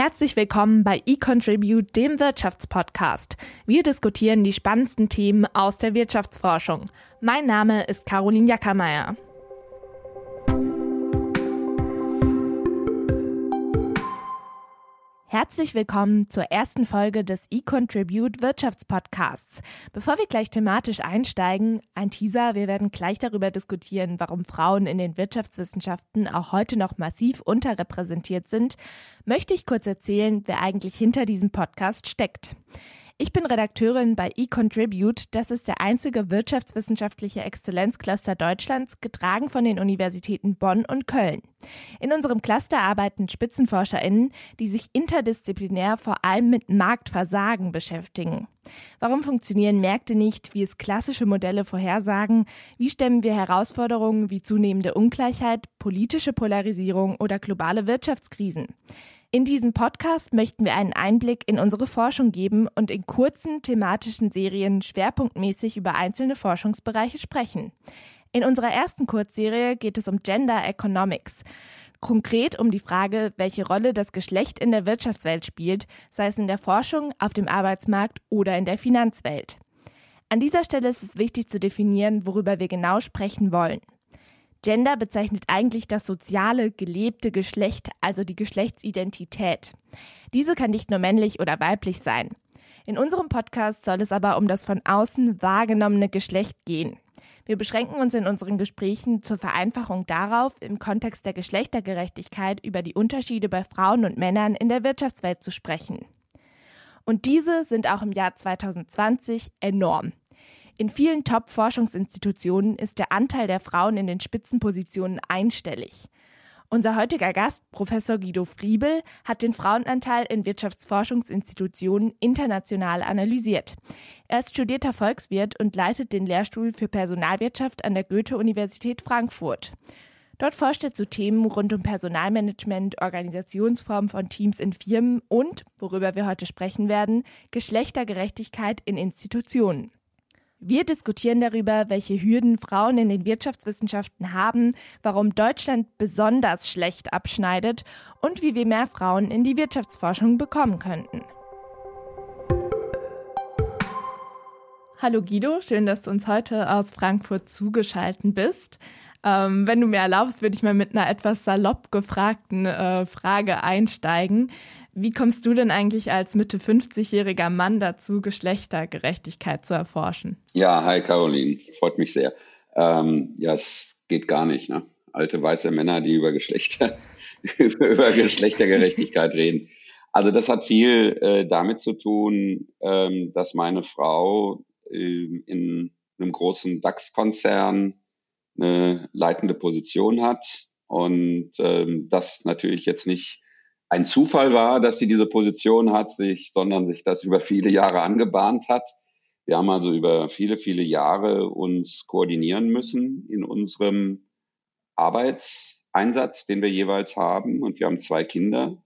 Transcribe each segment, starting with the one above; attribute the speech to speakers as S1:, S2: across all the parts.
S1: Herzlich willkommen bei eContribute, dem Wirtschaftspodcast. Wir diskutieren die spannendsten Themen aus der Wirtschaftsforschung. Mein Name ist Caroline Jackermeier. Herzlich willkommen zur ersten Folge des eContribute Wirtschaftspodcasts. Bevor wir gleich thematisch einsteigen, ein Teaser, wir werden gleich darüber diskutieren, warum Frauen in den Wirtschaftswissenschaften auch heute noch massiv unterrepräsentiert sind, möchte ich kurz erzählen, wer eigentlich hinter diesem Podcast steckt. Ich bin Redakteurin bei eContribute. Das ist der einzige wirtschaftswissenschaftliche Exzellenzcluster Deutschlands, getragen von den Universitäten Bonn und Köln. In unserem Cluster arbeiten SpitzenforscherInnen, die sich interdisziplinär vor allem mit Marktversagen beschäftigen. Warum funktionieren Märkte nicht, wie es klassische Modelle vorhersagen? Wie stemmen wir Herausforderungen wie zunehmende Ungleichheit, politische Polarisierung oder globale Wirtschaftskrisen? In diesem Podcast möchten wir einen Einblick in unsere Forschung geben und in kurzen thematischen Serien schwerpunktmäßig über einzelne Forschungsbereiche sprechen. In unserer ersten Kurzserie geht es um Gender Economics. Konkret um die Frage, welche Rolle das Geschlecht in der Wirtschaftswelt spielt, sei es in der Forschung, auf dem Arbeitsmarkt oder in der Finanzwelt. An dieser Stelle ist es wichtig zu definieren, worüber wir genau sprechen wollen. Gender bezeichnet eigentlich das soziale, gelebte Geschlecht, also die Geschlechtsidentität. Diese kann nicht nur männlich oder weiblich sein. In unserem Podcast soll es aber um das von außen wahrgenommene Geschlecht gehen. Wir beschränken uns in unseren Gesprächen zur Vereinfachung darauf, im Kontext der Geschlechtergerechtigkeit über die Unterschiede bei Frauen und Männern in der Wirtschaftswelt zu sprechen. Und diese sind auch im Jahr 2020 enorm. In vielen Top-Forschungsinstitutionen ist der Anteil der Frauen in den Spitzenpositionen einstellig. Unser heutiger Gast, Professor Guido Friebel, hat den Frauenanteil in Wirtschaftsforschungsinstitutionen international analysiert. Er ist studierter Volkswirt und leitet den Lehrstuhl für Personalwirtschaft an der Goethe-Universität Frankfurt. Dort forscht er zu Themen rund um Personalmanagement, Organisationsformen von Teams in Firmen und, worüber wir heute sprechen werden, Geschlechtergerechtigkeit in Institutionen. Wir diskutieren darüber, welche Hürden Frauen in den Wirtschaftswissenschaften haben, warum Deutschland besonders schlecht abschneidet und wie wir mehr Frauen in die Wirtschaftsforschung bekommen könnten. Hallo Guido, schön, dass du uns heute aus Frankfurt zugeschaltet bist. Ähm, wenn du mir erlaubst, würde ich mal mit einer etwas salopp gefragten äh, Frage einsteigen. Wie kommst du denn eigentlich als Mitte 50-jähriger Mann dazu, Geschlechtergerechtigkeit zu erforschen?
S2: Ja, hi Caroline, freut mich sehr. Ähm, ja, es geht gar nicht, ne? Alte weiße Männer, die über Geschlechter, über Geschlechtergerechtigkeit reden. Also das hat viel äh, damit zu tun, ähm, dass meine Frau äh, in einem großen DAX-Konzern eine leitende Position hat und ähm, das natürlich jetzt nicht ein Zufall war, dass sie diese Position hat, sich, sondern sich das über viele Jahre angebahnt hat. Wir haben also über viele, viele Jahre uns koordinieren müssen in unserem Arbeitseinsatz, den wir jeweils haben. Und wir haben zwei Kinder.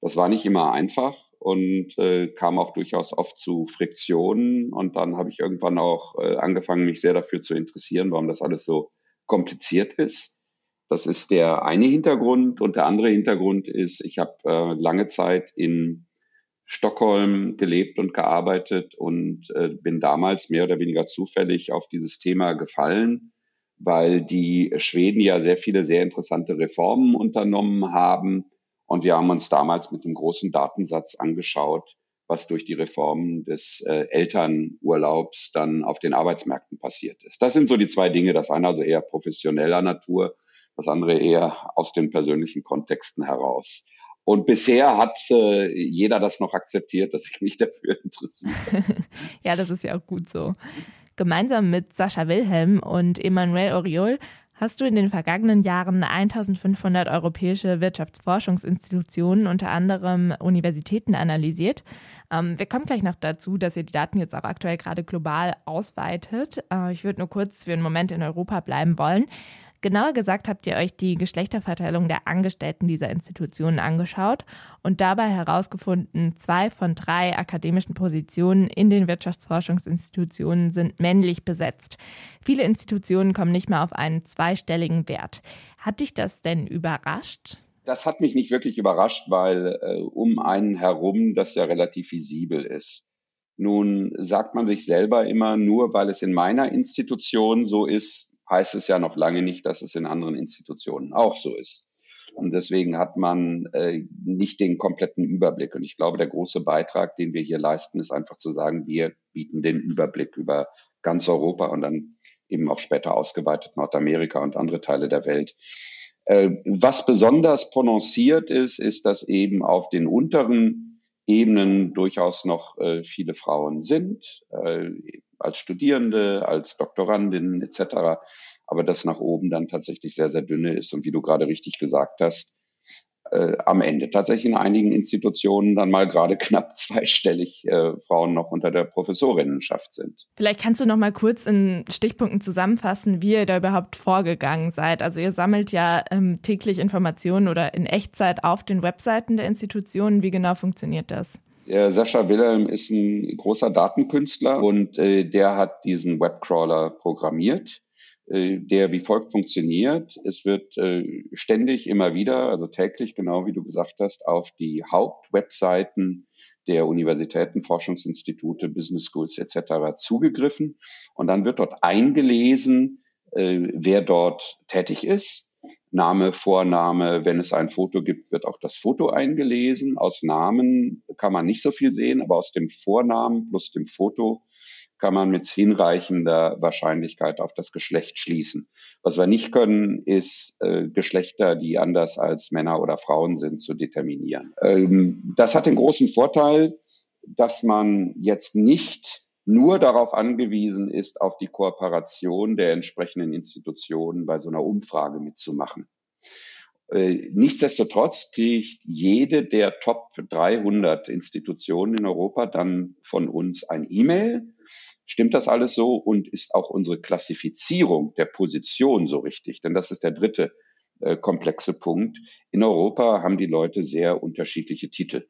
S2: Das war nicht immer einfach und äh, kam auch durchaus oft zu Friktionen. Und dann habe ich irgendwann auch äh, angefangen, mich sehr dafür zu interessieren, warum das alles so kompliziert ist. Das ist der eine Hintergrund. Und der andere Hintergrund ist, ich habe äh, lange Zeit in Stockholm gelebt und gearbeitet und äh, bin damals mehr oder weniger zufällig auf dieses Thema gefallen, weil die Schweden ja sehr viele sehr interessante Reformen unternommen haben. Und wir haben uns damals mit einem großen Datensatz angeschaut, was durch die Reformen des äh, Elternurlaubs dann auf den Arbeitsmärkten passiert ist. Das sind so die zwei Dinge. Das eine also eher professioneller Natur das andere eher aus den persönlichen Kontexten heraus. Und bisher hat äh, jeder das noch akzeptiert, dass ich mich dafür interessiere.
S1: ja, das ist ja auch gut so. Gemeinsam mit Sascha Wilhelm und Emmanuel Oriol hast du in den vergangenen Jahren 1500 europäische Wirtschaftsforschungsinstitutionen, unter anderem Universitäten, analysiert. Ähm, wir kommen gleich noch dazu, dass ihr die Daten jetzt auch aktuell gerade global ausweitet. Äh, ich würde nur kurz für einen Moment in Europa bleiben wollen. Genauer gesagt habt ihr euch die Geschlechterverteilung der Angestellten dieser Institutionen angeschaut und dabei herausgefunden, zwei von drei akademischen Positionen in den Wirtschaftsforschungsinstitutionen sind männlich besetzt. Viele Institutionen kommen nicht mehr auf einen zweistelligen Wert. Hat dich das denn überrascht?
S2: Das hat mich nicht wirklich überrascht, weil äh, um einen herum das ja relativ visibel ist. Nun sagt man sich selber immer, nur weil es in meiner Institution so ist, heißt es ja noch lange nicht, dass es in anderen Institutionen auch so ist. Und deswegen hat man äh, nicht den kompletten Überblick. Und ich glaube, der große Beitrag, den wir hier leisten, ist einfach zu sagen, wir bieten den Überblick über ganz Europa und dann eben auch später ausgeweitet Nordamerika und andere Teile der Welt. Äh, was besonders prononciert ist, ist, dass eben auf den unteren Ebenen durchaus noch äh, viele Frauen sind, äh, als Studierende, als Doktorandinnen etc aber das nach oben dann tatsächlich sehr, sehr dünne ist. Und wie du gerade richtig gesagt hast, äh, am Ende tatsächlich in einigen Institutionen dann mal gerade knapp zweistellig äh, Frauen noch unter der Professorinnenschaft sind.
S1: Vielleicht kannst du noch mal kurz in Stichpunkten zusammenfassen, wie ihr da überhaupt vorgegangen seid. Also ihr sammelt ja ähm, täglich Informationen oder in Echtzeit auf den Webseiten der Institutionen. Wie genau funktioniert das?
S2: Der Sascha Wilhelm ist ein großer Datenkünstler und äh, der hat diesen Webcrawler programmiert der wie folgt funktioniert. Es wird äh, ständig immer wieder, also täglich, genau wie du gesagt hast, auf die Hauptwebseiten der Universitäten, Forschungsinstitute, Business Schools etc. zugegriffen und dann wird dort eingelesen, äh, wer dort tätig ist. Name, Vorname, wenn es ein Foto gibt, wird auch das Foto eingelesen. Aus Namen kann man nicht so viel sehen, aber aus dem Vornamen plus dem Foto kann man mit hinreichender Wahrscheinlichkeit auf das Geschlecht schließen. Was wir nicht können, ist äh, Geschlechter, die anders als Männer oder Frauen sind, zu determinieren. Ähm, das hat den großen Vorteil, dass man jetzt nicht nur darauf angewiesen ist, auf die Kooperation der entsprechenden Institutionen bei so einer Umfrage mitzumachen. Äh, nichtsdestotrotz kriegt jede der Top 300 Institutionen in Europa dann von uns ein E-Mail Stimmt das alles so und ist auch unsere Klassifizierung der Position so richtig? Denn das ist der dritte äh, komplexe Punkt. In Europa haben die Leute sehr unterschiedliche Titel.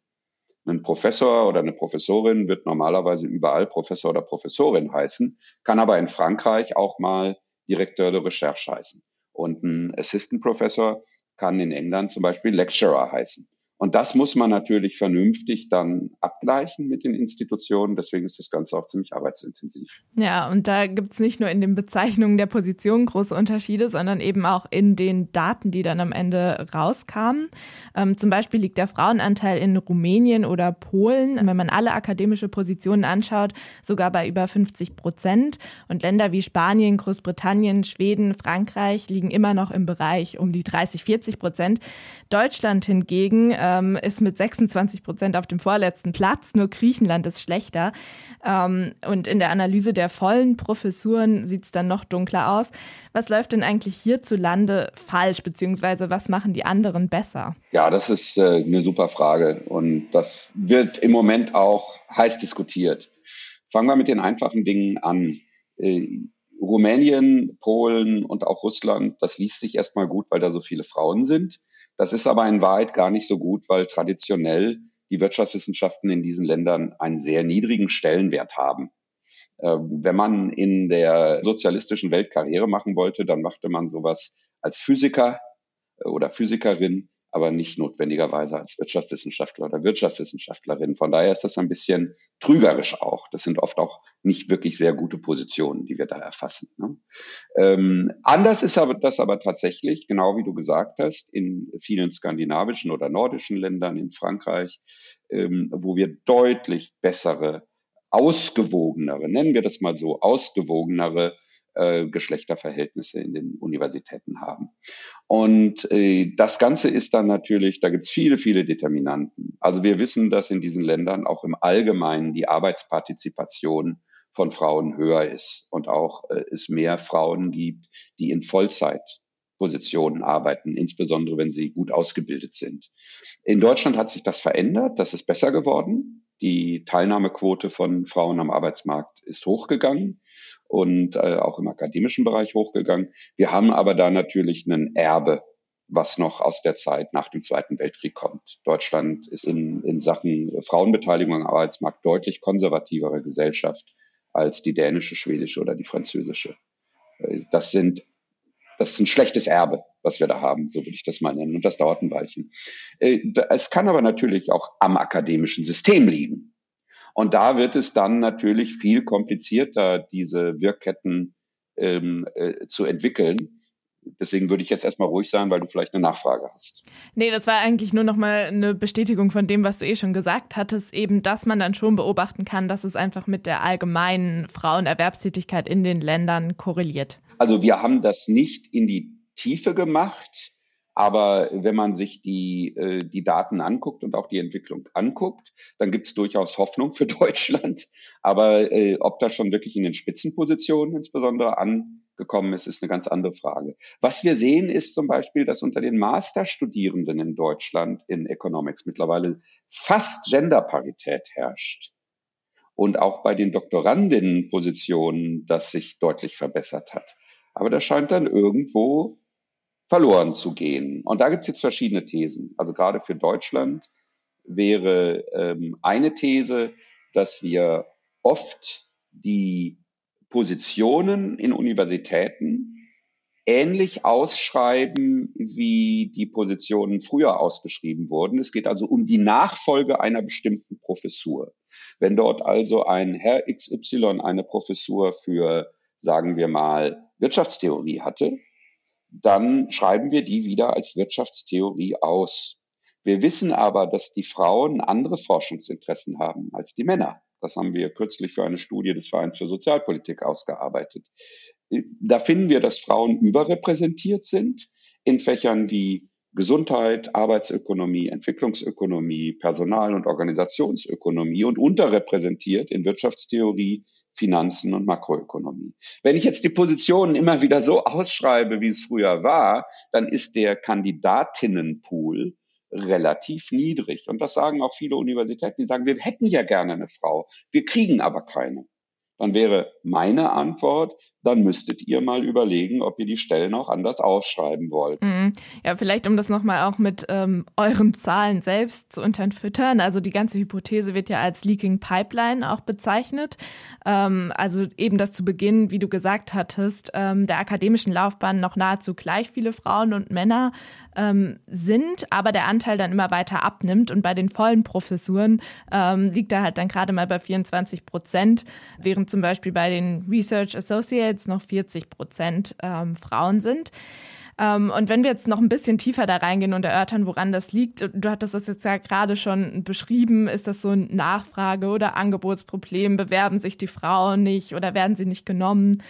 S2: Ein Professor oder eine Professorin wird normalerweise überall Professor oder Professorin heißen, kann aber in Frankreich auch mal Direktor de Recherche heißen. Und ein Assistant Professor kann in England zum Beispiel Lecturer heißen. Und das muss man natürlich vernünftig dann abgleichen mit den Institutionen. Deswegen ist das Ganze auch ziemlich arbeitsintensiv.
S1: Ja, und da gibt es nicht nur in den Bezeichnungen der Positionen große Unterschiede, sondern eben auch in den Daten, die dann am Ende rauskamen. Ähm, zum Beispiel liegt der Frauenanteil in Rumänien oder Polen, wenn man alle akademische Positionen anschaut, sogar bei über 50 Prozent. Und Länder wie Spanien, Großbritannien, Schweden, Frankreich liegen immer noch im Bereich um die 30, 40 Prozent. Deutschland hingegen ähm, ist mit 26 Prozent auf dem vorletzten Platz. Nur Griechenland ist schlechter. Ähm, und in der Analyse der vollen Professuren sieht es dann noch dunkler aus. Was läuft denn eigentlich hierzulande falsch, beziehungsweise was machen die anderen besser?
S2: Ja, das ist äh, eine super Frage und das wird im Moment auch heiß diskutiert. Fangen wir mit den einfachen Dingen an. Äh, Rumänien, Polen und auch Russland, das liest sich erstmal gut, weil da so viele Frauen sind. Das ist aber in Wahrheit gar nicht so gut, weil traditionell die Wirtschaftswissenschaften in diesen Ländern einen sehr niedrigen Stellenwert haben. Ähm, wenn man in der sozialistischen Welt Karriere machen wollte, dann machte man sowas als Physiker äh, oder Physikerin aber nicht notwendigerweise als Wirtschaftswissenschaftler oder Wirtschaftswissenschaftlerin. Von daher ist das ein bisschen trügerisch auch. Das sind oft auch nicht wirklich sehr gute Positionen, die wir da erfassen. Ne? Ähm, anders ist aber das aber tatsächlich, genau wie du gesagt hast, in vielen skandinavischen oder nordischen Ländern, in Frankreich, ähm, wo wir deutlich bessere, ausgewogenere, nennen wir das mal so, ausgewogenere äh, Geschlechterverhältnisse in den Universitäten haben. Und äh, das Ganze ist dann natürlich, da gibt es viele, viele Determinanten. Also wir wissen, dass in diesen Ländern auch im Allgemeinen die Arbeitspartizipation von Frauen höher ist und auch äh, es mehr Frauen gibt, die in Vollzeitpositionen arbeiten, insbesondere wenn sie gut ausgebildet sind. In Deutschland hat sich das verändert, das ist besser geworden. Die Teilnahmequote von Frauen am Arbeitsmarkt ist hochgegangen und äh, auch im akademischen Bereich hochgegangen. Wir haben aber da natürlich einen Erbe, was noch aus der Zeit nach dem Zweiten Weltkrieg kommt. Deutschland ist in, in Sachen Frauenbeteiligung am Arbeitsmarkt deutlich konservativere Gesellschaft als die dänische, schwedische oder die französische. Äh, das sind Das ist ein schlechtes Erbe, was wir da haben, so würde ich das mal nennen. Und das dauert ein Weilchen. Äh, es kann aber natürlich auch am akademischen System liegen. Und da wird es dann natürlich viel komplizierter, diese Wirkketten ähm, äh, zu entwickeln. Deswegen würde ich jetzt erstmal ruhig sein, weil du vielleicht eine Nachfrage hast.
S1: Nee, das war eigentlich nur nochmal eine Bestätigung von dem, was du eh schon gesagt hattest, eben, dass man dann schon beobachten kann, dass es einfach mit der allgemeinen Frauenerwerbstätigkeit in den Ländern korreliert.
S2: Also wir haben das nicht in die Tiefe gemacht, aber wenn man sich die, äh, die Daten anguckt und auch die Entwicklung anguckt, dann gibt es durchaus Hoffnung für Deutschland. Aber äh, ob das schon wirklich in den Spitzenpositionen insbesondere angekommen ist, ist eine ganz andere Frage. Was wir sehen, ist zum Beispiel, dass unter den Masterstudierenden in Deutschland in Economics mittlerweile fast Genderparität herrscht. Und auch bei den Doktorandinnenpositionen das sich deutlich verbessert hat. Aber das scheint dann irgendwo verloren zu gehen. Und da gibt es jetzt verschiedene Thesen. Also gerade für Deutschland wäre ähm, eine These, dass wir oft die Positionen in Universitäten ähnlich ausschreiben, wie die Positionen früher ausgeschrieben wurden. Es geht also um die Nachfolge einer bestimmten Professur. Wenn dort also ein Herr XY eine Professur für, sagen wir mal, Wirtschaftstheorie hatte, dann schreiben wir die wieder als Wirtschaftstheorie aus. Wir wissen aber, dass die Frauen andere Forschungsinteressen haben als die Männer. Das haben wir kürzlich für eine Studie des Vereins für Sozialpolitik ausgearbeitet. Da finden wir, dass Frauen überrepräsentiert sind in Fächern wie Gesundheit, Arbeitsökonomie, Entwicklungsökonomie, Personal- und Organisationsökonomie und unterrepräsentiert in Wirtschaftstheorie, Finanzen und Makroökonomie. Wenn ich jetzt die Positionen immer wieder so ausschreibe, wie es früher war, dann ist der Kandidatinnenpool relativ niedrig. Und das sagen auch viele Universitäten, die sagen, wir hätten ja gerne eine Frau, wir kriegen aber keine dann wäre meine Antwort, dann müsstet ihr mal überlegen, ob ihr die Stellen auch anders ausschreiben wollt.
S1: Mhm. Ja, vielleicht um das nochmal auch mit ähm, euren Zahlen selbst zu unterfüttern. Also die ganze Hypothese wird ja als Leaking Pipeline auch bezeichnet. Ähm, also eben das zu Beginn, wie du gesagt hattest, ähm, der akademischen Laufbahn noch nahezu gleich viele Frauen und Männer ähm, sind, aber der Anteil dann immer weiter abnimmt und bei den vollen Professuren ähm, liegt er halt dann gerade mal bei 24 Prozent, während zum Beispiel bei den Research Associates noch 40 Prozent ähm, Frauen sind. Ähm, und wenn wir jetzt noch ein bisschen tiefer da reingehen und erörtern, woran das liegt, du hattest das jetzt ja gerade schon beschrieben, ist das so ein Nachfrage- oder Angebotsproblem? Bewerben sich die Frauen nicht oder werden sie nicht genommen?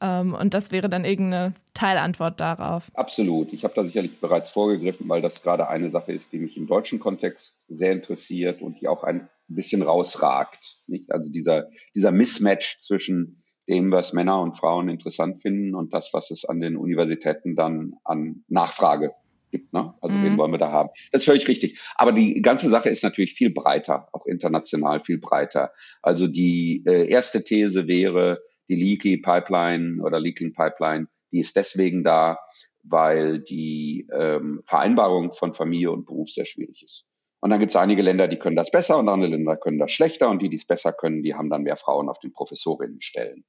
S1: Ähm, und das wäre dann irgendeine Teilantwort darauf.
S2: Absolut. Ich habe da sicherlich bereits vorgegriffen, weil das gerade eine Sache ist, die mich im deutschen Kontext sehr interessiert und die auch ein bisschen rausragt. Nicht? Also dieser, dieser Mismatch zwischen dem, was Männer und Frauen interessant finden und das, was es an den Universitäten dann an Nachfrage gibt. Ne? Also mhm. wen wollen wir da haben? Das ist völlig richtig. Aber die ganze Sache ist natürlich viel breiter, auch international viel breiter. Also die äh, erste These wäre, die Leaky Pipeline oder Leaking Pipeline, die ist deswegen da, weil die ähm, Vereinbarung von Familie und Beruf sehr schwierig ist. Und dann gibt es einige Länder, die können das besser und andere Länder können das schlechter und die, die es besser können, die haben dann mehr Frauen auf den Professorinnenstellen.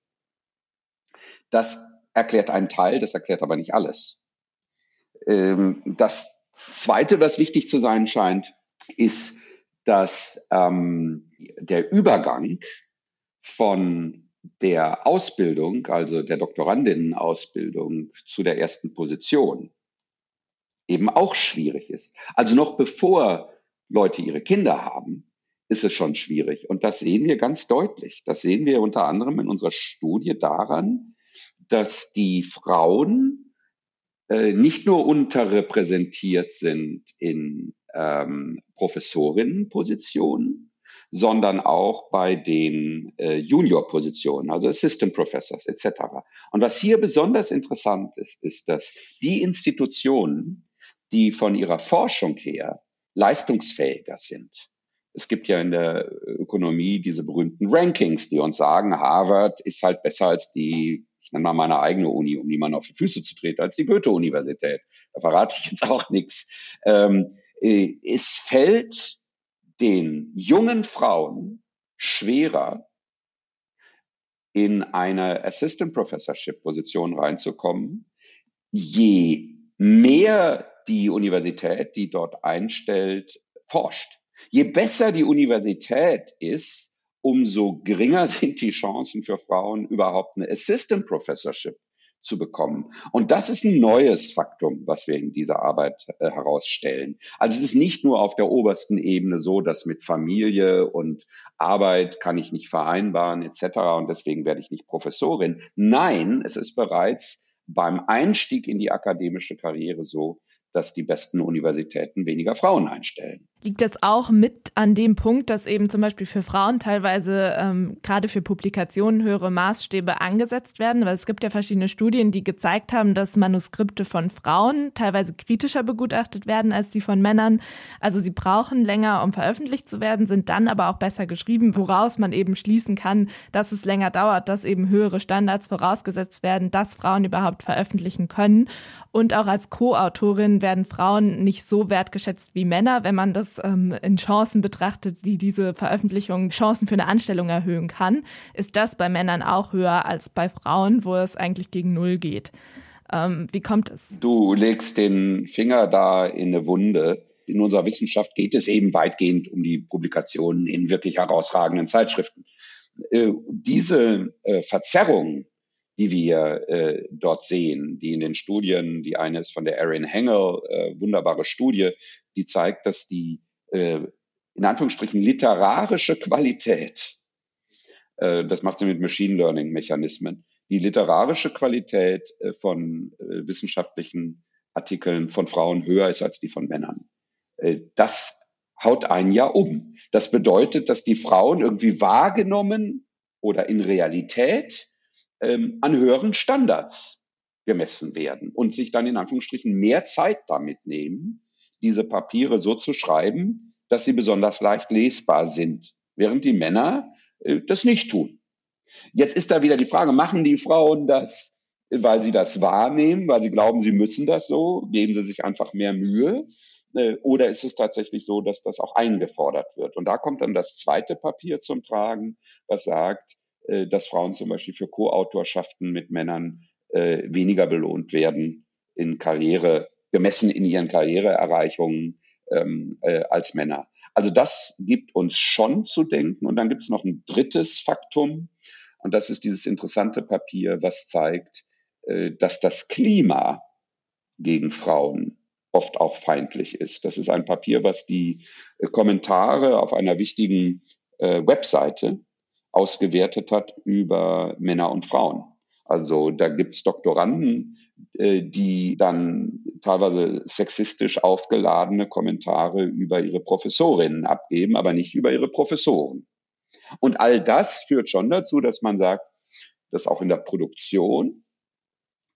S2: Das erklärt einen Teil, das erklärt aber nicht alles. Ähm, das Zweite, was wichtig zu sein scheint, ist, dass ähm, der Übergang von der Ausbildung, also der Doktorandinnen-Ausbildung zu der ersten Position eben auch schwierig ist. Also noch bevor Leute ihre Kinder haben, ist es schon schwierig. Und das sehen wir ganz deutlich. Das sehen wir unter anderem in unserer Studie daran, dass die Frauen äh, nicht nur unterrepräsentiert sind in ähm, Professorinnenpositionen, sondern auch bei den äh, Junior-Positionen, also Assistant Professors etc. Und was hier besonders interessant ist, ist, dass die Institutionen, die von ihrer Forschung her leistungsfähiger sind, es gibt ja in der Ökonomie diese berühmten Rankings, die uns sagen, Harvard ist halt besser als die, ich nenne mal meine eigene Uni, um niemanden auf die Füße zu treten, als die Goethe-Universität. Da verrate ich jetzt auch nichts. Ähm, äh, es fällt den jungen Frauen schwerer, in eine Assistant Professorship Position reinzukommen, je mehr die Universität, die dort einstellt, forscht. Je besser die Universität ist, umso geringer sind die Chancen für Frauen, überhaupt eine Assistant Professorship zu bekommen. Und das ist ein neues Faktum, was wir in dieser Arbeit äh, herausstellen. Also es ist nicht nur auf der obersten Ebene so, dass mit Familie und Arbeit kann ich nicht vereinbaren etc. und deswegen werde ich nicht Professorin. Nein, es ist bereits beim Einstieg in die akademische Karriere so, dass die besten Universitäten weniger Frauen einstellen.
S1: Liegt das auch mit an dem Punkt, dass eben zum Beispiel für Frauen teilweise ähm, gerade für Publikationen höhere Maßstäbe angesetzt werden? Weil es gibt ja verschiedene Studien, die gezeigt haben, dass Manuskripte von Frauen teilweise kritischer begutachtet werden als die von Männern. Also sie brauchen länger, um veröffentlicht zu werden, sind dann aber auch besser geschrieben, woraus man eben schließen kann, dass es länger dauert, dass eben höhere Standards vorausgesetzt werden, dass Frauen überhaupt veröffentlichen können. Und auch als Co-Autorin werden Frauen nicht so wertgeschätzt wie Männer, wenn man das ähm, in Chancen betrachtet, die diese Veröffentlichung Chancen für eine Anstellung erhöhen kann, ist das bei Männern auch höher als bei Frauen, wo es eigentlich gegen Null geht. Ähm, wie kommt es?
S2: Du legst den Finger da in eine Wunde. In unserer Wissenschaft geht es eben weitgehend um die Publikationen in wirklich herausragenden Zeitschriften. Äh, diese äh, Verzerrung die wir äh, dort sehen, die in den Studien, die eine ist von der Erin Hengel, äh, wunderbare Studie, die zeigt, dass die äh, in Anführungsstrichen literarische Qualität, äh, das macht sie mit Machine Learning Mechanismen, die literarische Qualität äh, von äh, wissenschaftlichen Artikeln von Frauen höher ist als die von Männern. Äh, das haut ein Jahr um. Das bedeutet, dass die Frauen irgendwie wahrgenommen oder in Realität ähm, an höheren Standards gemessen werden und sich dann in Anführungsstrichen mehr Zeit damit nehmen, diese Papiere so zu schreiben, dass sie besonders leicht lesbar sind, während die Männer äh, das nicht tun. Jetzt ist da wieder die Frage, machen die Frauen das, weil sie das wahrnehmen, weil sie glauben, sie müssen das so, geben sie sich einfach mehr Mühe, äh, oder ist es tatsächlich so, dass das auch eingefordert wird? Und da kommt dann das zweite Papier zum Tragen, was sagt, äh, dass Frauen zum Beispiel für Co-Autorschaften mit Männern weniger belohnt werden in Karriere, gemessen in ihren Karriereerreichungen ähm, äh, als Männer. Also das gibt uns schon zu denken. Und dann gibt es noch ein drittes Faktum. Und das ist dieses interessante Papier, was zeigt, äh, dass das Klima gegen Frauen oft auch feindlich ist. Das ist ein Papier, was die äh, Kommentare auf einer wichtigen äh, Webseite ausgewertet hat über Männer und Frauen. Also da gibt's Doktoranden, die dann teilweise sexistisch aufgeladene Kommentare über ihre Professorinnen abgeben, aber nicht über ihre Professoren. Und all das führt schon dazu, dass man sagt, dass auch in der Produktion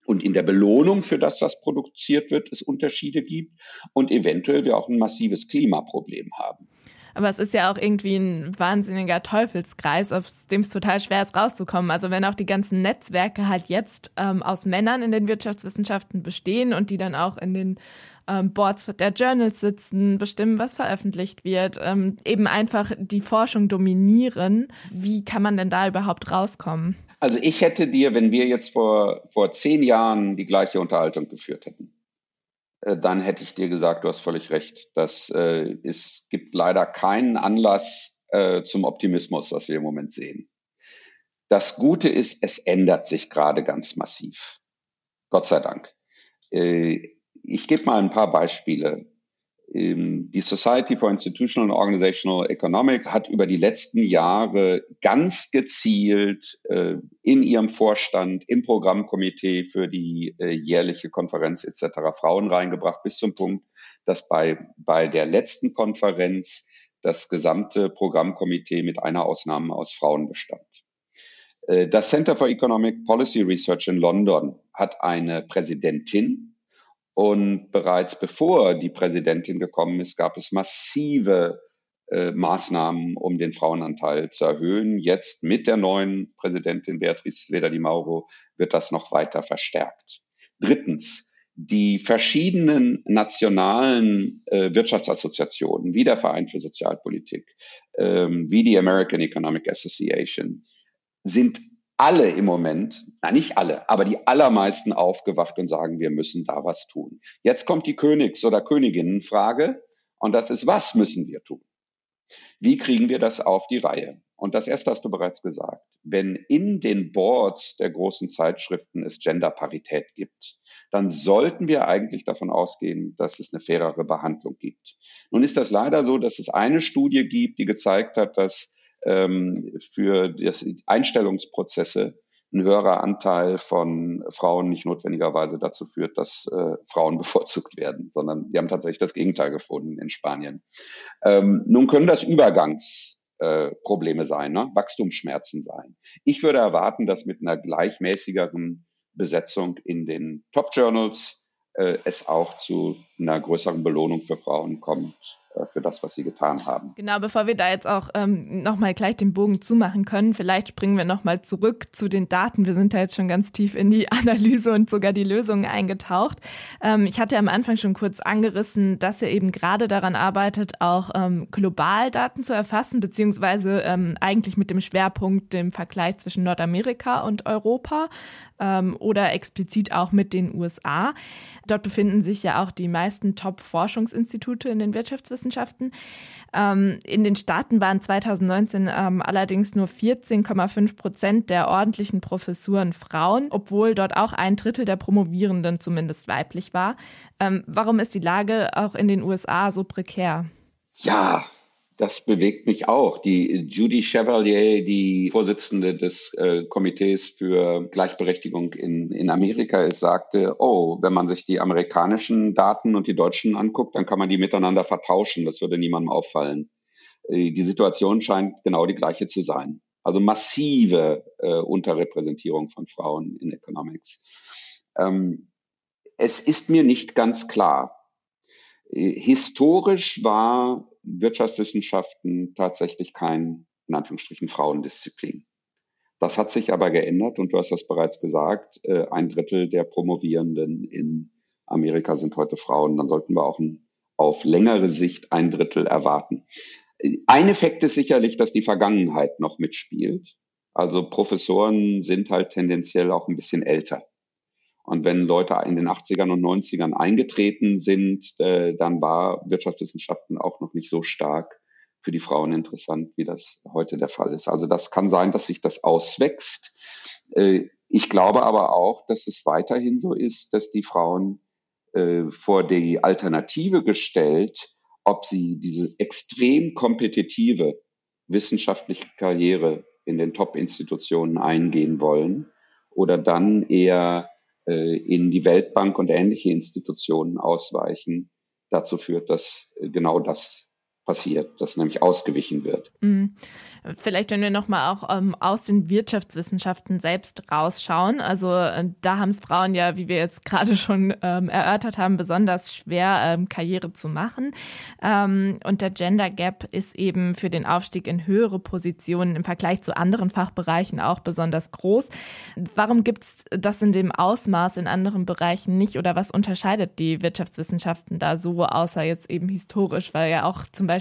S2: und in der Belohnung für das, was produziert wird, es Unterschiede gibt und eventuell wir auch ein massives Klimaproblem haben.
S1: Aber es ist ja auch irgendwie ein wahnsinniger Teufelskreis, aus dem es total schwer ist, rauszukommen. Also wenn auch die ganzen Netzwerke halt jetzt ähm, aus Männern in den Wirtschaftswissenschaften bestehen und die dann auch in den ähm, Boards der Journals sitzen, bestimmen, was veröffentlicht wird, ähm, eben einfach die Forschung dominieren. Wie kann man denn da überhaupt rauskommen?
S2: Also ich hätte dir, wenn wir jetzt vor, vor zehn Jahren die gleiche Unterhaltung geführt hätten, dann hätte ich dir gesagt, du hast völlig recht. Das, äh, es gibt leider keinen Anlass äh, zum Optimismus, was wir im Moment sehen. Das Gute ist, es ändert sich gerade ganz massiv. Gott sei Dank. Äh, ich gebe mal ein paar Beispiele. Ähm, die Society for Institutional and Organizational Economics hat über die letzten Jahre ganz gezielt äh, in ihrem Vorstand, im Programmkomitee für die äh, jährliche Konferenz etc. Frauen reingebracht, bis zum Punkt, dass bei, bei der letzten Konferenz das gesamte Programmkomitee mit einer Ausnahme aus Frauen bestand. Äh, das Center for Economic Policy Research in London hat eine Präsidentin, und bereits bevor die Präsidentin gekommen ist, gab es massive äh, Maßnahmen, um den Frauenanteil zu erhöhen. Jetzt mit der neuen Präsidentin Beatrice Leder di Mauro wird das noch weiter verstärkt. Drittens, die verschiedenen nationalen äh, Wirtschaftsassoziationen, wie der Verein für Sozialpolitik, ähm, wie die American Economic Association, sind alle im Moment, na nicht alle, aber die allermeisten aufgewacht und sagen, wir müssen da was tun. Jetzt kommt die Königs- oder Königinnenfrage und das ist, was müssen wir tun? Wie kriegen wir das auf die Reihe? Und das erste hast du bereits gesagt. Wenn in den Boards der großen Zeitschriften es Genderparität gibt, dann sollten wir eigentlich davon ausgehen, dass es eine fairere Behandlung gibt. Nun ist das leider so, dass es eine Studie gibt, die gezeigt hat, dass ähm, für die Einstellungsprozesse ein höherer Anteil von Frauen nicht notwendigerweise dazu führt, dass äh, Frauen bevorzugt werden, sondern die haben tatsächlich das Gegenteil gefunden in Spanien. Ähm, nun können das Übergangsprobleme äh, sein, ne? Wachstumsschmerzen sein. Ich würde erwarten, dass mit einer gleichmäßigeren Besetzung in den Top-Journals äh, es auch zu einer größeren Belohnung für Frauen kommt für das, was sie getan haben.
S1: Genau, bevor wir da jetzt auch ähm, nochmal gleich den Bogen zumachen können, vielleicht springen wir nochmal zurück zu den Daten. Wir sind da jetzt schon ganz tief in die Analyse und sogar die Lösungen eingetaucht. Ähm, ich hatte am Anfang schon kurz angerissen, dass ihr eben gerade daran arbeitet, auch ähm, global Daten zu erfassen, beziehungsweise ähm, eigentlich mit dem Schwerpunkt dem Vergleich zwischen Nordamerika und Europa ähm, oder explizit auch mit den USA. Dort befinden sich ja auch die meisten Top-Forschungsinstitute in den Wirtschaftswissenschaften. Ähm, in den Staaten waren 2019 ähm, allerdings nur 14,5 Prozent der ordentlichen Professuren Frauen, obwohl dort auch ein Drittel der Promovierenden zumindest weiblich war. Ähm, warum ist die Lage auch in den USA so prekär?
S2: Ja, das bewegt mich auch. Die Judy Chevalier, die Vorsitzende des äh, Komitees für Gleichberechtigung in, in Amerika ist, sagte, oh, wenn man sich die amerikanischen Daten und die deutschen anguckt, dann kann man die miteinander vertauschen. Das würde niemandem auffallen. Äh, die Situation scheint genau die gleiche zu sein. Also massive äh, Unterrepräsentierung von Frauen in Economics. Ähm, es ist mir nicht ganz klar. Historisch war Wirtschaftswissenschaften tatsächlich kein, in Anführungsstrichen, Frauendisziplin. Das hat sich aber geändert und du hast das bereits gesagt, äh, ein Drittel der Promovierenden in Amerika sind heute Frauen. Dann sollten wir auch auf längere Sicht ein Drittel erwarten. Ein Effekt ist sicherlich, dass die Vergangenheit noch mitspielt. Also Professoren sind halt tendenziell auch ein bisschen älter. Und wenn Leute in den 80ern und 90ern eingetreten sind, äh, dann war Wirtschaftswissenschaften auch noch nicht so stark für die Frauen interessant, wie das heute der Fall ist. Also das kann sein, dass sich das auswächst. Äh, ich glaube aber auch, dass es weiterhin so ist, dass die Frauen äh, vor die Alternative gestellt, ob sie diese extrem kompetitive wissenschaftliche Karriere in den Top-Institutionen eingehen wollen oder dann eher in die Weltbank und ähnliche Institutionen ausweichen, dazu führt, dass äh, genau das passiert, dass nämlich ausgewichen wird. Mhm.
S1: Vielleicht, wenn wir nochmal auch ähm, aus den Wirtschaftswissenschaften selbst rausschauen. Also äh, da haben es Frauen ja, wie wir jetzt gerade schon ähm, erörtert haben, besonders schwer, ähm, Karriere zu machen. Ähm, und der Gender Gap ist eben für den Aufstieg in höhere Positionen im Vergleich zu anderen Fachbereichen auch besonders groß. Warum gibt es das in dem Ausmaß in anderen Bereichen nicht oder was unterscheidet die Wirtschaftswissenschaften da so, außer jetzt eben historisch, weil ja auch zum Beispiel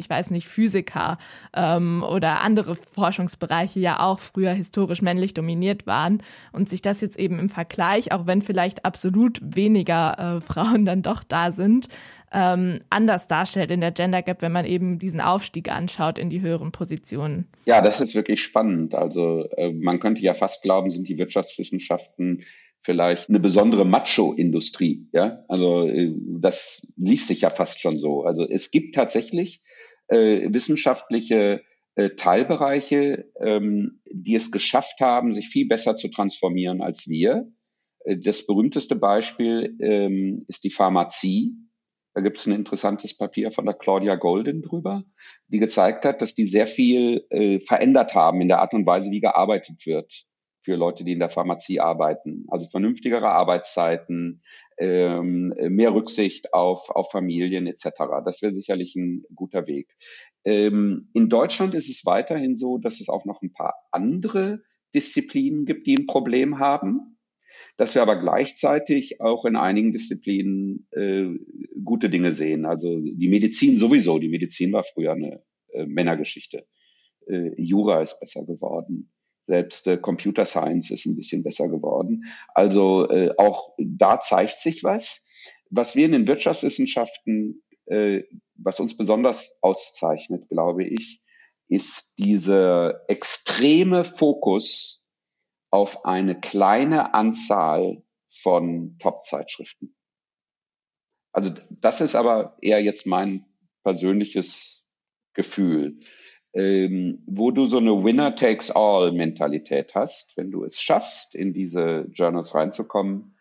S1: ich weiß nicht, Physiker ähm, oder andere Forschungsbereiche ja auch früher historisch männlich dominiert waren und sich das jetzt eben im Vergleich, auch wenn vielleicht absolut weniger äh, Frauen dann doch da sind, ähm, anders darstellt in der Gender Gap, wenn man eben diesen Aufstieg anschaut in die höheren Positionen.
S2: Ja, das ist wirklich spannend. Also äh, man könnte ja fast glauben, sind die Wirtschaftswissenschaften vielleicht eine besondere Macho-Industrie. Ja, also äh, das liest sich ja fast schon so. Also es gibt tatsächlich äh, wissenschaftliche äh, Teilbereiche, ähm, die es geschafft haben, sich viel besser zu transformieren als wir. Äh, das berühmteste Beispiel ähm, ist die Pharmazie. Da gibt es ein interessantes Papier von der Claudia Golden drüber, die gezeigt hat, dass die sehr viel äh, verändert haben in der Art und Weise, wie gearbeitet wird für Leute, die in der Pharmazie arbeiten. Also vernünftigere Arbeitszeiten, ähm, mehr Rücksicht auf, auf Familien etc. Das wäre sicherlich ein guter Weg. Ähm, in Deutschland ist es weiterhin so, dass es auch noch ein paar andere Disziplinen gibt, die ein Problem haben, dass wir aber gleichzeitig auch in einigen Disziplinen äh, gute Dinge sehen. Also die Medizin sowieso. Die Medizin war früher eine äh, Männergeschichte. Äh, Jura ist besser geworden. Selbst äh, Computer Science ist ein bisschen besser geworden. Also äh, auch da zeigt sich was. Was wir in den Wirtschaftswissenschaften, äh, was uns besonders auszeichnet, glaube ich, ist dieser extreme Fokus auf eine kleine Anzahl von Top-Zeitschriften. Also das ist aber eher jetzt mein persönliches Gefühl, ähm, wo du so eine Winner-takes-all-Mentalität hast. Wenn du es schaffst, in diese Journals reinzukommen,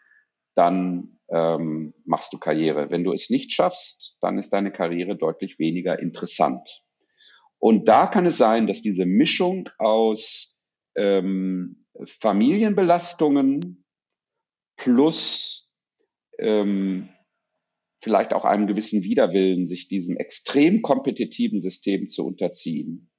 S2: dann ähm, machst du Karriere. Wenn du es nicht schaffst, dann ist deine Karriere deutlich weniger interessant. Und da kann es sein, dass diese Mischung aus ähm, Familienbelastungen plus ähm, vielleicht auch einem gewissen Widerwillen, sich diesem extrem kompetitiven System zu unterziehen,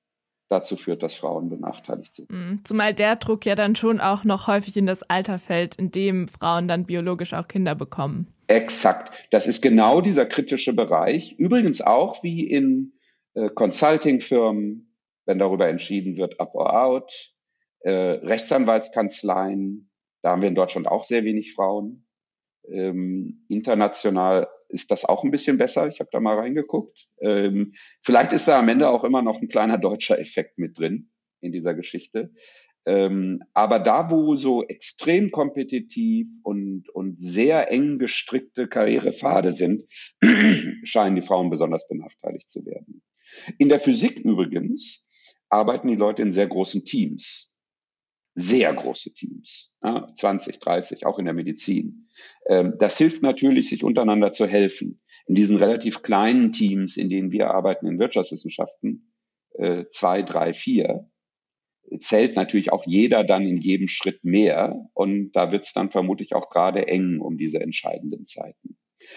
S2: dazu führt, dass Frauen benachteiligt sind.
S1: Mhm. Zumal der Druck ja dann schon auch noch häufig in das Alter fällt, in dem Frauen dann biologisch auch Kinder bekommen.
S2: Exakt. Das ist genau dieser kritische Bereich. Übrigens auch wie in äh, Consulting-Firmen, wenn darüber entschieden wird, up or out, äh, Rechtsanwaltskanzleien, da haben wir in Deutschland auch sehr wenig Frauen. Ähm, international ist das auch ein bisschen besser. Ich habe da mal reingeguckt. Ähm, vielleicht ist da am Ende auch immer noch ein kleiner deutscher Effekt mit drin in dieser Geschichte. Ähm, aber da, wo so extrem kompetitiv und, und sehr eng gestrickte Karrierepfade sind, scheinen die Frauen besonders benachteiligt zu werden. In der Physik übrigens arbeiten die Leute in sehr großen Teams. Sehr große Teams. Ja, 20, 30, auch in der Medizin. Ähm, das hilft natürlich, sich untereinander zu helfen. In diesen relativ kleinen Teams, in denen wir arbeiten in Wirtschaftswissenschaften, äh, zwei, drei, vier, zählt natürlich auch jeder dann in jedem Schritt mehr. Und da wird es dann vermutlich auch gerade eng um diese entscheidenden Zeiten.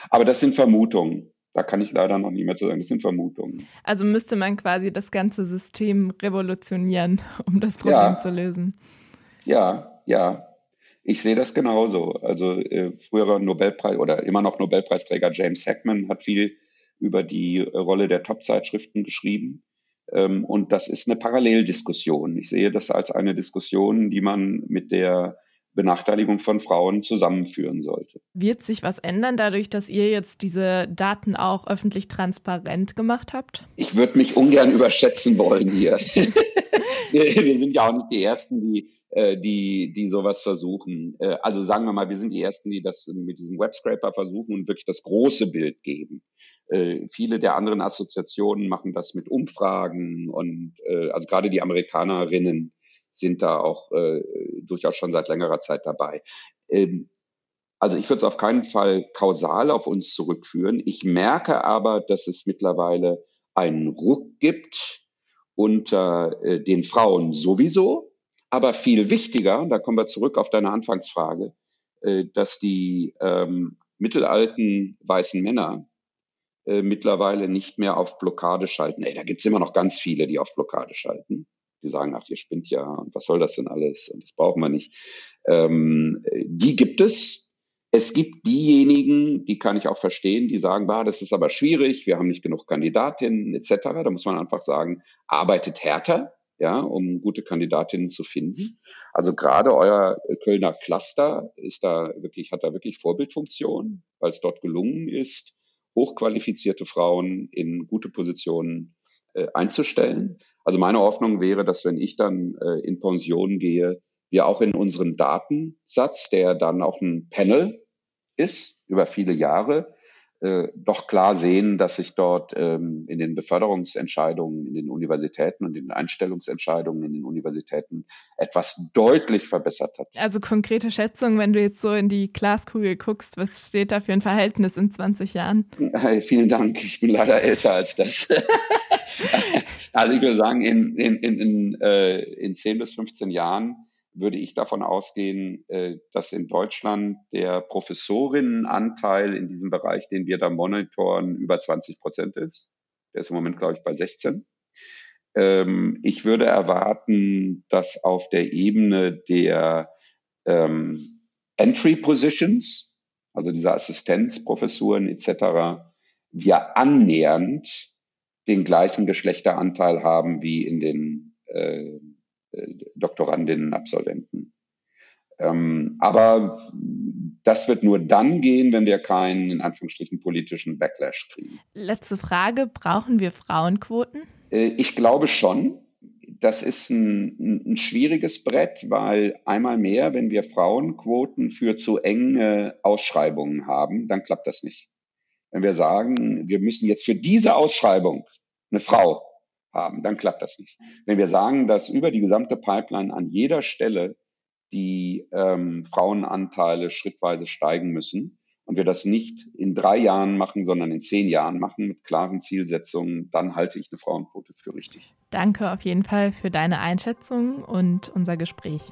S2: Aber das sind Vermutungen. Da kann ich leider noch nie mehr zu sagen. Das sind Vermutungen.
S1: Also müsste man quasi das ganze System revolutionieren, um das Problem ja. zu lösen.
S2: Ja, ja. Ich sehe das genauso. Also äh, früherer Nobelpreis oder immer noch Nobelpreisträger James Heckman hat viel über die Rolle der Top-Zeitschriften geschrieben. Ähm, und das ist eine Paralleldiskussion. Ich sehe das als eine Diskussion, die man mit der Benachteiligung von Frauen zusammenführen sollte.
S1: Wird sich was ändern dadurch, dass ihr jetzt diese Daten auch öffentlich transparent gemacht habt?
S2: Ich würde mich ungern überschätzen wollen hier. wir sind ja auch nicht die Ersten, die äh, die, die sowas versuchen. Äh, also sagen wir mal, wir sind die Ersten, die das mit diesem Webscraper versuchen und wirklich das große Bild geben. Äh, viele der anderen Assoziationen machen das mit Umfragen und also gerade die Amerikanerinnen sind da auch äh, durchaus schon seit längerer Zeit dabei. Ähm, also ich würde es auf keinen Fall kausal auf uns zurückführen. Ich merke aber, dass es mittlerweile einen Ruck gibt unter äh, den Frauen sowieso, aber viel wichtiger, da kommen wir zurück auf deine Anfangsfrage, äh, dass die ähm, mittelalten weißen Männer äh, mittlerweile nicht mehr auf Blockade schalten. Ey, da gibt's immer noch ganz viele, die auf Blockade schalten die sagen, ach, ihr spinnt ja und was soll das denn alles und das brauchen wir nicht. Ähm, die gibt es. Es gibt diejenigen, die kann ich auch verstehen, die sagen, bah, das ist aber schwierig, wir haben nicht genug Kandidatinnen etc. Da muss man einfach sagen, arbeitet härter, ja, um gute Kandidatinnen zu finden. Also gerade euer Kölner Cluster ist da wirklich, hat da wirklich Vorbildfunktion, weil es dort gelungen ist, hochqualifizierte Frauen in gute Positionen äh, einzustellen. Also meine Hoffnung wäre, dass wenn ich dann äh, in Pension gehe, wir auch in unserem Datensatz, der dann auch ein Panel ist über viele Jahre, äh, doch klar sehen, dass sich dort ähm, in den Beförderungsentscheidungen in den Universitäten und in den Einstellungsentscheidungen in den Universitäten etwas deutlich verbessert hat.
S1: Also konkrete Schätzung, wenn du jetzt so in die Glaskugel guckst, was steht da für ein Verhältnis in 20 Jahren?
S2: Hey, vielen Dank, ich bin leider älter als das. also ich würde sagen, in, in, in, in, äh, in 10 bis 15 Jahren würde ich davon ausgehen, äh, dass in Deutschland der Professorinnenanteil in diesem Bereich, den wir da monitoren, über 20 Prozent ist. Der ist im Moment, glaube ich, bei 16. Ähm, ich würde erwarten, dass auf der Ebene der ähm, Entry Positions, also dieser Assistenzprofessuren etc., wir annähernd den gleichen Geschlechteranteil haben wie in den äh, Doktorandinnen, Absolventen. Ähm, aber das wird nur dann gehen, wenn wir keinen, in Anführungsstrichen, politischen Backlash kriegen.
S1: Letzte Frage, brauchen wir Frauenquoten?
S2: Äh, ich glaube schon. Das ist ein, ein, schwieriges Brett, weil einmal mehr, wenn wir Frauenquoten für zu enge Ausschreibungen haben, dann klappt das nicht. Wenn wir sagen, wir müssen jetzt für diese Ausschreibung eine Frau haben, dann klappt das nicht. Wenn wir sagen, dass über die gesamte Pipeline an jeder Stelle die ähm, Frauenanteile schrittweise steigen müssen und wir das nicht in drei Jahren machen, sondern in zehn Jahren machen mit klaren Zielsetzungen, dann halte ich eine Frauenquote für richtig.
S1: Danke auf jeden Fall für deine Einschätzung und unser Gespräch.